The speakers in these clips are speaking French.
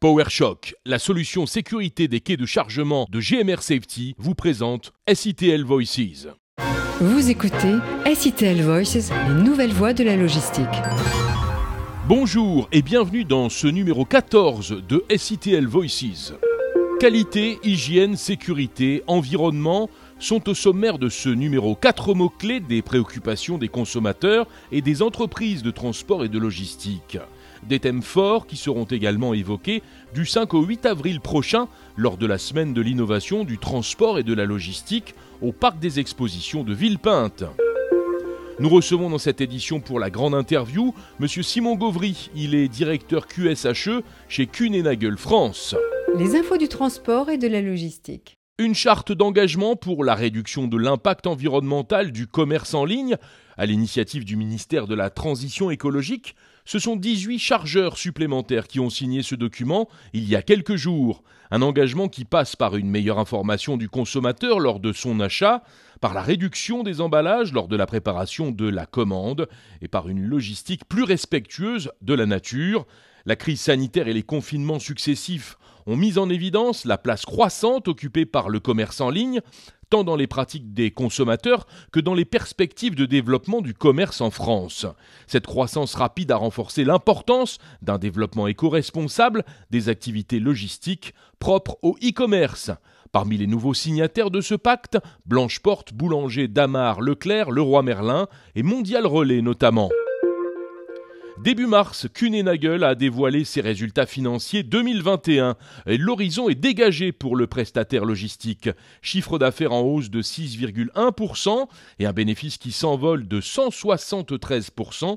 PowerShock, la solution sécurité des quais de chargement de GMR Safety, vous présente SITL Voices. Vous écoutez SITL Voices, les nouvelles voies de la logistique. Bonjour et bienvenue dans ce numéro 14 de SITL Voices. Qualité, hygiène, sécurité, environnement sont au sommaire de ce numéro quatre mots-clés des préoccupations des consommateurs et des entreprises de transport et de logistique. Des thèmes forts qui seront également évoqués du 5 au 8 avril prochain lors de la semaine de l'innovation du transport et de la logistique au parc des expositions de Villepinte. Nous recevons dans cette édition pour la grande interview M. Simon Gauvry. Il est directeur QSHE chez Kuehne France. Les infos du transport et de la logistique. Une charte d'engagement pour la réduction de l'impact environnemental du commerce en ligne, à l'initiative du ministère de la Transition écologique, ce sont 18 chargeurs supplémentaires qui ont signé ce document il y a quelques jours. Un engagement qui passe par une meilleure information du consommateur lors de son achat, par la réduction des emballages lors de la préparation de la commande et par une logistique plus respectueuse de la nature. La crise sanitaire et les confinements successifs ont mis en évidence la place croissante occupée par le commerce en ligne, tant dans les pratiques des consommateurs que dans les perspectives de développement du commerce en France. Cette croissance rapide a renforcé l'importance d'un développement éco-responsable des activités logistiques propres au e-commerce. Parmi les nouveaux signataires de ce pacte, Blanche-Porte, Boulanger, Damar, Leclerc, Leroy Merlin et Mondial Relais notamment. Début mars, Kuehne a dévoilé ses résultats financiers 2021 et l'horizon est dégagé pour le prestataire logistique. Chiffre d'affaires en hausse de 6,1% et un bénéfice qui s'envole de 173%.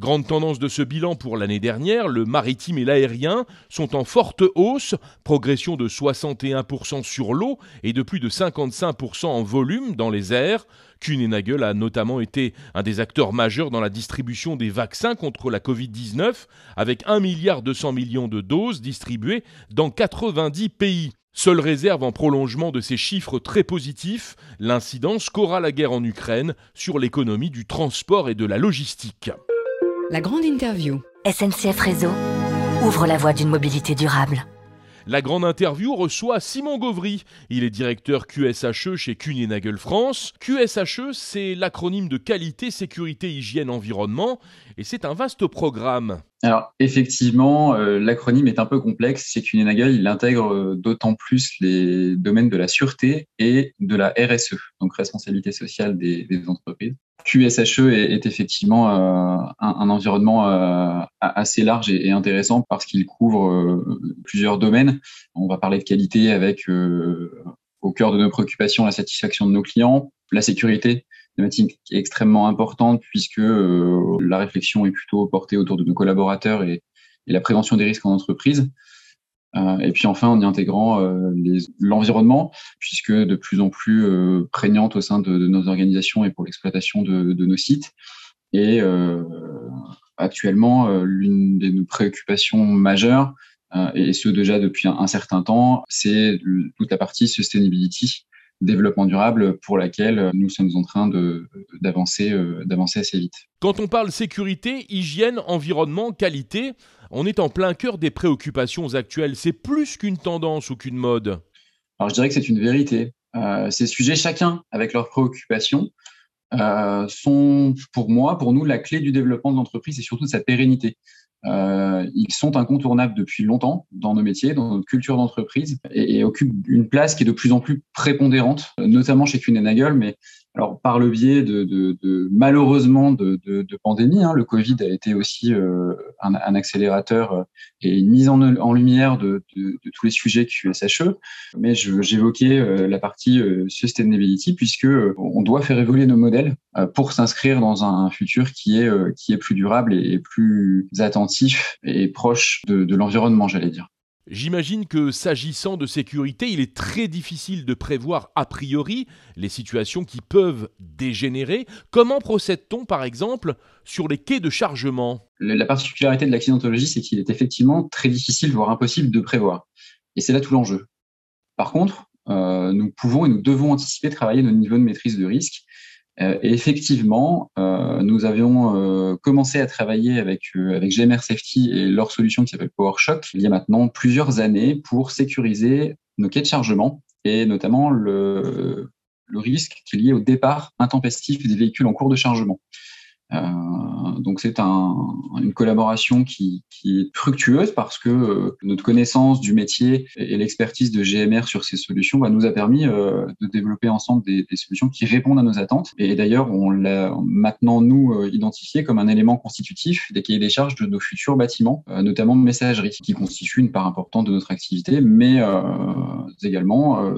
Grande tendance de ce bilan pour l'année dernière, le maritime et l'aérien sont en forte hausse, progression de 61% sur l'eau et de plus de 55% en volume dans les airs. Kuehne a notamment été un des acteurs majeurs dans la distribution des vaccins contre la Covid-19, avec 1 milliard 200 millions de doses distribuées dans 90 pays. Seule réserve en prolongement de ces chiffres très positifs, l'incidence qu'aura la guerre en Ukraine sur l'économie du transport et de la logistique. La grande interview. SNCF Réseau ouvre la voie d'une mobilité durable. La grande interview reçoit Simon Gauvry. Il est directeur QSHE chez Kuehne France. QSHE, c'est l'acronyme de qualité, sécurité, hygiène, environnement, et c'est un vaste programme. Alors effectivement, euh, l'acronyme est un peu complexe. C'est Kuehne il intègre euh, d'autant plus les domaines de la sûreté et de la RSE, donc responsabilité sociale des, entreprises. QSHE est, effectivement euh, un, environnement assez large et, intéressant parce qu'il couvre plusieurs domaines. On va parler de qualité avec au cœur de nos préoccupations la satisfaction de nos clients, la sécurité, thématique extrêmement importante puisque la réflexion est plutôt portée autour de nos collaborateurs et la prévention des risques en entreprise. Euh, et puis enfin en y intégrant euh, l'environnement, puisque de plus en plus euh, prégnante au sein de, nos organisations et pour l'exploitation de, nos sites. Et actuellement, l'une de nos préoccupations majeures, et ce déjà depuis un, certain temps, c'est toute la partie sustainability, développement durable, pour laquelle nous sommes en train d'avancer d'avancer assez vite. Quand on parle sécurité, hygiène, environnement, qualité, on est en plein cœur des préoccupations actuelles. C'est plus qu'une tendance ou qu'une mode. Alors je dirais que c'est une vérité. Euh, ces sujets, chacun avec leurs préoccupations, euh, sont pour moi, pour nous, la clé du développement de l'entreprise et surtout de sa pérennité. Euh, ils sont incontournables depuis longtemps dans nos métiers, dans notre culture d'entreprise, et, occupent une place qui est de plus en plus prépondérante, notamment chez Kuehne mais alors par le biais de, de, de malheureusement de, de pandémie, hein, le Covid a été aussi euh, un, un, accélérateur euh, et une mise en, en lumière de, tous les sujets QSHE. Mais j'évoquais euh, la partie sustainability puisque on doit faire évoluer nos modèles pour s'inscrire dans un futur qui est qui est plus durable et plus attentif et proche de l'environnement, j'allais dire. J'imagine que s'agissant de sécurité, il est très difficile de prévoir a priori les situations qui peuvent dégénérer. Comment procède-t-on par exemple sur les quais de chargement? La particularité de l'accidentologie, c'est qu'il est effectivement très difficile, voire impossible de prévoir. Et c'est là tout l'enjeu. Par contre, euh, nous pouvons et nous devons anticiper, travailler nos niveaux de maîtrise de risque et effectivement, nous avions commencé à travailler avec, avec GMR Safety et leur solution qui s'appelle PowerShock il y a maintenant plusieurs années pour sécuriser nos quais de chargement et notamment le, le risque qui est lié au départ intempestif des véhicules en cours de chargement. Euh, donc c'est un, une collaboration qui, qui, est fructueuse parce que euh, notre connaissance du métier et, l'expertise de GMR sur ces solutions bah, nous a permis euh, de développer ensemble des, des, solutions qui répondent à nos attentes. Et d'ailleurs, on l'a maintenant nous euh, identifié comme un élément constitutif des cahiers des charges de nos futurs bâtiments, euh, notamment messagerie, qui constitue une part importante de notre activité, mais également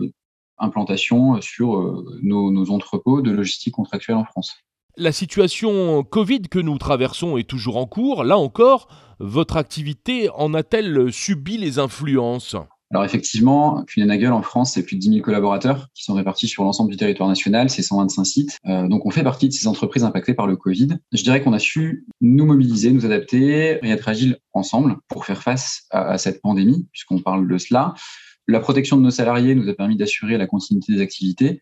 implantation sur nos, nos entrepôts de logistique contractuelle en France. La situation Covid que nous traversons est toujours en cours. Là encore, votre activité en a-t-elle subi les influences? Alors effectivement, Kuehne+Nagel en France, c'est plus de 10 000 collaborateurs qui sont répartis sur l'ensemble du territoire national, c'est 125 sites. Euh, donc on fait partie de ces entreprises impactées par le Covid. Je dirais qu'on a su nous mobiliser, nous adapter et être agiles ensemble pour faire face à cette pandémie, puisqu'on parle de cela. La protection de nos salariés nous a permis d'assurer la continuité des activités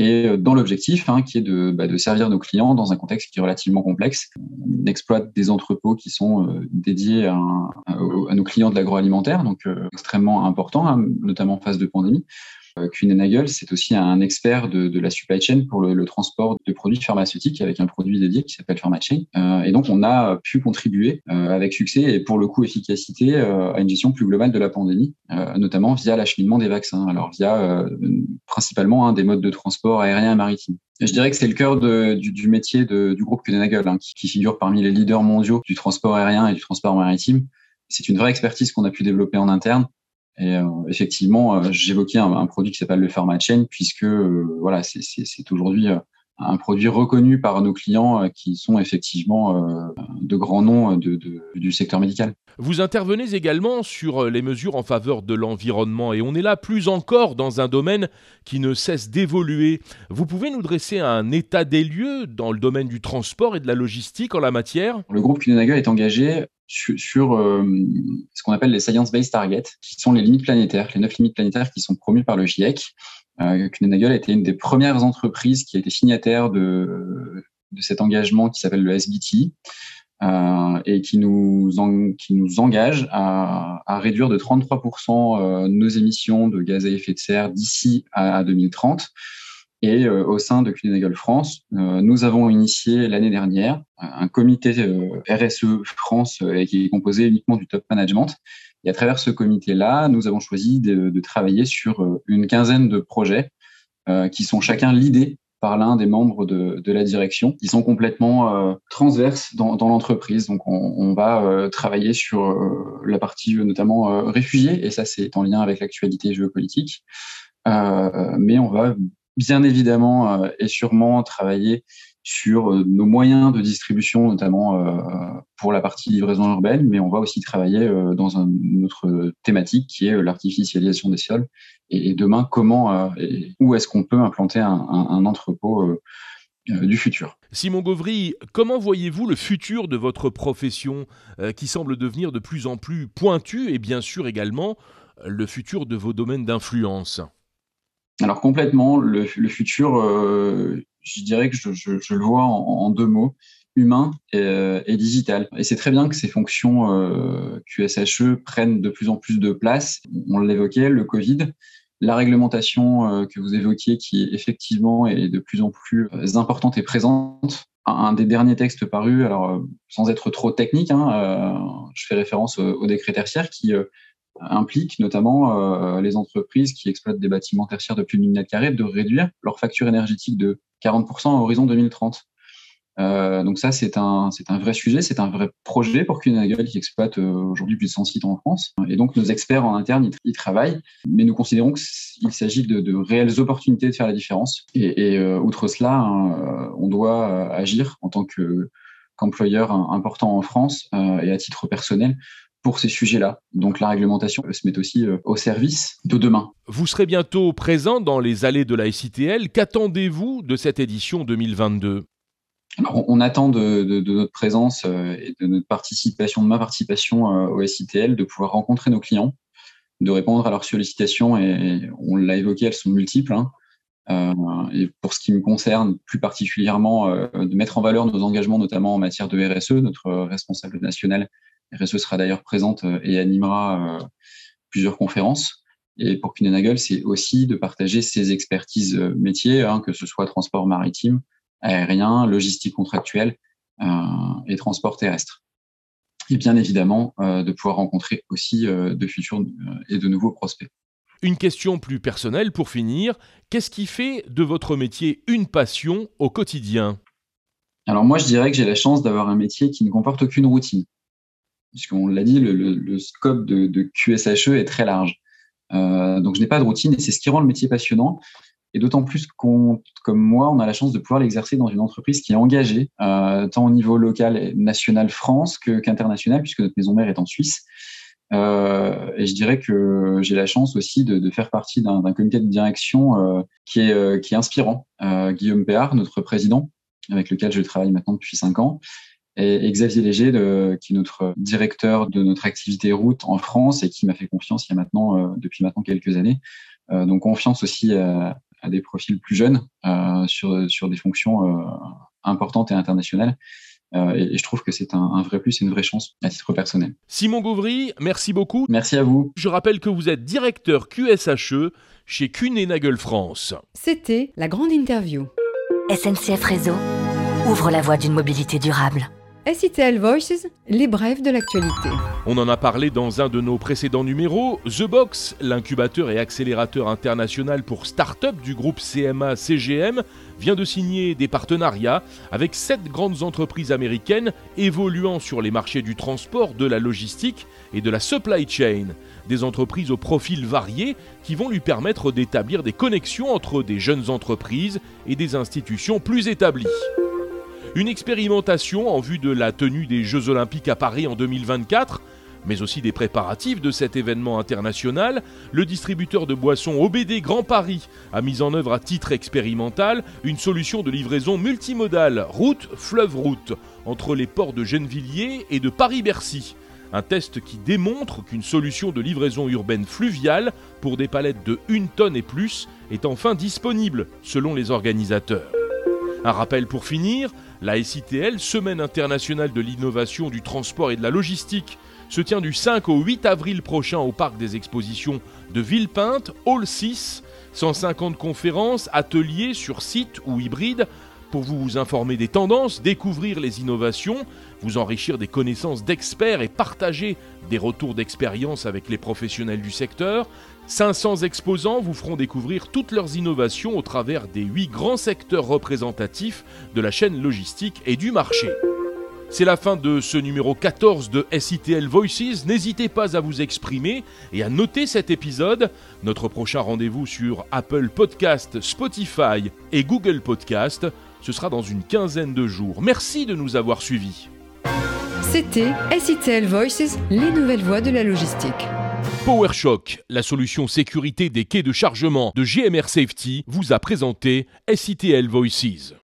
et euh, dans l'objectif hein, qui est de, bah, de, servir nos clients dans un contexte qui est relativement complexe. On exploite des entrepôts qui sont euh, dédiés à, à, nos clients de l'agroalimentaire, donc euh, extrêmement important, hein, notamment en phase de pandémie. Euh, Kuehne+Nagel, c'est aussi un expert de, la supply chain pour le, transport de produits pharmaceutiques avec un produit dédié qui s'appelle PharmaChain. Euh, et donc, on a pu contribuer euh, avec succès et pour le coup efficacité à une gestion plus globale de la pandémie, notamment via l'acheminement des vaccins. Alors, via principalement hein, des modes de transport aérien et maritime. Je dirais que c'est le cœur du, métier du groupe Kuehne+Nagel, hein, qui figure parmi les leaders mondiaux du transport aérien et du transport maritime. C'est une vraie expertise qu'on a pu développer en interne et euh, effectivement, euh, j'évoquais un, produit qui s'appelle le PharmaChain, puisque euh, voilà, c'est aujourd'hui un produit reconnu par nos clients qui sont effectivement de grands noms de, de, du secteur médical. Vous intervenez également sur les mesures en faveur de l'environnement et on est là plus encore dans un domaine qui ne cesse d'évoluer. Vous pouvez nous dresser un état des lieux dans le domaine du transport et de la logistique en la matière? Le groupe Kuehne+Nagel est engagé sur, sur euh, ce qu'on appelle les science-based targets, qui sont les limites planétaires, les neuf limites planétaires qui sont promues par le GIEC. Euh, a été une des premières entreprises qui a été signataire de, cet engagement qui s'appelle le SBT. Euh, et qui nous, qui nous engage à, réduire de 33% euh, nos émissions de gaz à effet de serre d'ici à, à 2030. Et euh, au sein de Kuehne+Nagel France, nous avons initié l'année dernière un comité RSE France qui est composé uniquement du top management. Et à travers ce comité-là, nous avons choisi de, de, travailler sur une quinzaine de projets qui sont chacun l'idée par l'un des membres de, de, la direction, qui sont complètement euh, transverses dans, dans l'entreprise. Donc, on, on va euh, travailler sur euh, la partie notamment réfugiés, et ça, c'est en lien avec l'actualité géopolitique. mais on va bien évidemment et sûrement travailler sur euh, nos moyens de distribution, notamment euh, pour la partie livraison urbaine, mais on va aussi travailler euh, dans une autre thématique qui est l'artificialisation des sols. Et, demain, comment et où est-ce qu'on peut implanter un, entrepôt du futur? Simon Gauvry, comment voyez-vous le futur de votre profession qui semble devenir de plus en plus pointu et bien sûr également le futur de vos domaines d'influence? Alors complètement, le, le futur, euh, je dirais que je, je, je le vois en, deux mots, humain et, euh, et digital. Et c'est très bien que ces fonctions euh, QSHE prennent de plus en plus de place. On l'évoquait, le Covid. La réglementation euh, que vous évoquiez, qui effectivement est de plus en plus euh, importante et présente. Un, des derniers textes parus, alors euh, sans être trop technique, hein, je fais référence au, au décret tertiaire qui implique notamment euh, les entreprises qui exploitent des bâtiments tertiaires de plus de 1000 mètres carrés de réduire leur facture énergétique de 40% à horizon 2030. Euh, donc ça, c'est un, c'est un vrai sujet, c'est un vrai projet pour Kuehne+Nagel qui exploite euh, aujourd'hui plus de 100 sites en France. Et donc nos experts en interne y, travaillent, mais nous considérons qu'il s'agit de, réelles opportunités de faire la différence. Et, outre cela, hein, on doit agir en tant que qu'employeur important en France et à titre personnel pour ces sujets-là. Donc la réglementation se met aussi euh, au service de demain. Vous serez bientôt présent dans les allées de la SITL. Qu'attendez-vous de cette édition 2022 alors, on attend de, de, de, notre présence euh, et de notre participation, de ma participation euh, au SITL, de pouvoir rencontrer nos clients, de répondre à leurs sollicitations. Et on l'a évoqué, elles sont multiples. Hein. et pour ce qui me concerne plus particulièrement, de mettre en valeur nos engagements, notamment en matière de RSE. Notre responsable national RSE sera d'ailleurs présente et animera plusieurs conférences. Et pour Kühnenagel, c'est aussi de partager ses expertises métiers, hein, que ce soit transport maritime, aérien, logistique contractuelle et transport terrestre et bien évidemment euh, de pouvoir rencontrer aussi euh, de futurs euh, et de nouveaux prospects. Une question plus personnelle pour finir. Qu'est-ce qui fait de votre métier une passion au quotidien? Alors moi, je dirais que j'ai la chance d'avoir un métier qui ne comporte aucune routine. Puisqu'on l'a dit, le, scope de, QSHE est très large. donc je n'ai pas de routine et c'est ce qui rend le métier passionnant. Et d'autant plus qu'on, comme moi, on a la chance de pouvoir l'exercer dans une entreprise qui est engagée, euh, tant au niveau local national France qu'international, puisque notre maison mère est en Suisse. Euh, et je dirais que j'ai la chance aussi de, faire partie d'un, comité de direction euh, qui, est, euh, qui est inspirant. Euh, Guillaume Péard, notre président, avec lequel je travaille maintenant depuis cinq ans, et, et Xavier Léger, de, qui est notre directeur de notre activité route en France et qui m'a fait confiance il y a maintenant, depuis maintenant quelques années. donc confiance aussi à, à des profils plus jeunes euh, sur, sur des fonctions euh, importantes et internationales. Euh, et, je trouve que c'est un, vrai plus et une vraie chance à titre personnel. Simon Gauvry, merci beaucoup. Merci à vous. Je rappelle que vous êtes directeur QSHE chez Kuehne France. C'était la grande interview. SNCF Réseau ouvre la voie d'une mobilité durable. SITL Voices, les brèves de l'actualité. On en a parlé dans un de nos précédents numéros. The Box, l'incubateur et accélérateur international pour start-up du groupe CMA CGM, vient de signer des partenariats avec sept grandes entreprises américaines évoluant sur les marchés du transport, de la logistique et de la supply chain. Des entreprises au profil varié qui vont lui permettre d'établir des connexions entre des jeunes entreprises et des institutions plus établies. Une expérimentation en vue de la tenue des Jeux Olympiques à Paris en 2024, mais aussi des préparatifs de cet événement international, le distributeur de boissons OBD Grand Paris a mis en œuvre à titre expérimental une solution de livraison multimodale route-fleuve-route entre les ports de Gennevilliers et de Paris-Bercy. Un test qui démontre qu'une solution de livraison urbaine fluviale pour des palettes de 1 tonne et plus est enfin disponible, selon les organisateurs. Un rappel pour finir, la SITL, Semaine internationale de l'innovation du transport et de la logistique, se tient du 5 au 8 avril prochain au parc des expositions de Villepinte, Hall 6, 150 conférences, ateliers sur site ou hybride pour vous informer des tendances, découvrir les innovations, vous enrichir des connaissances d'experts et partager des retours d'expérience avec les professionnels du secteur. 500 exposants vous feront découvrir toutes leurs innovations au travers des 8 grands secteurs représentatifs de la chaîne logistique et du marché. C'est la fin de ce numéro 14 de SITL Voices. N'hésitez pas à vous exprimer et à noter cet épisode. Notre prochain rendez-vous sur Apple Podcast, Spotify et Google Podcast, ce sera dans une quinzaine de jours. Merci de nous avoir suivis. C'était SITL Voices, les nouvelles voies de la logistique. PowerShock, la solution sécurité des quais de chargement de GMR Safety, vous a présenté SITL Voices.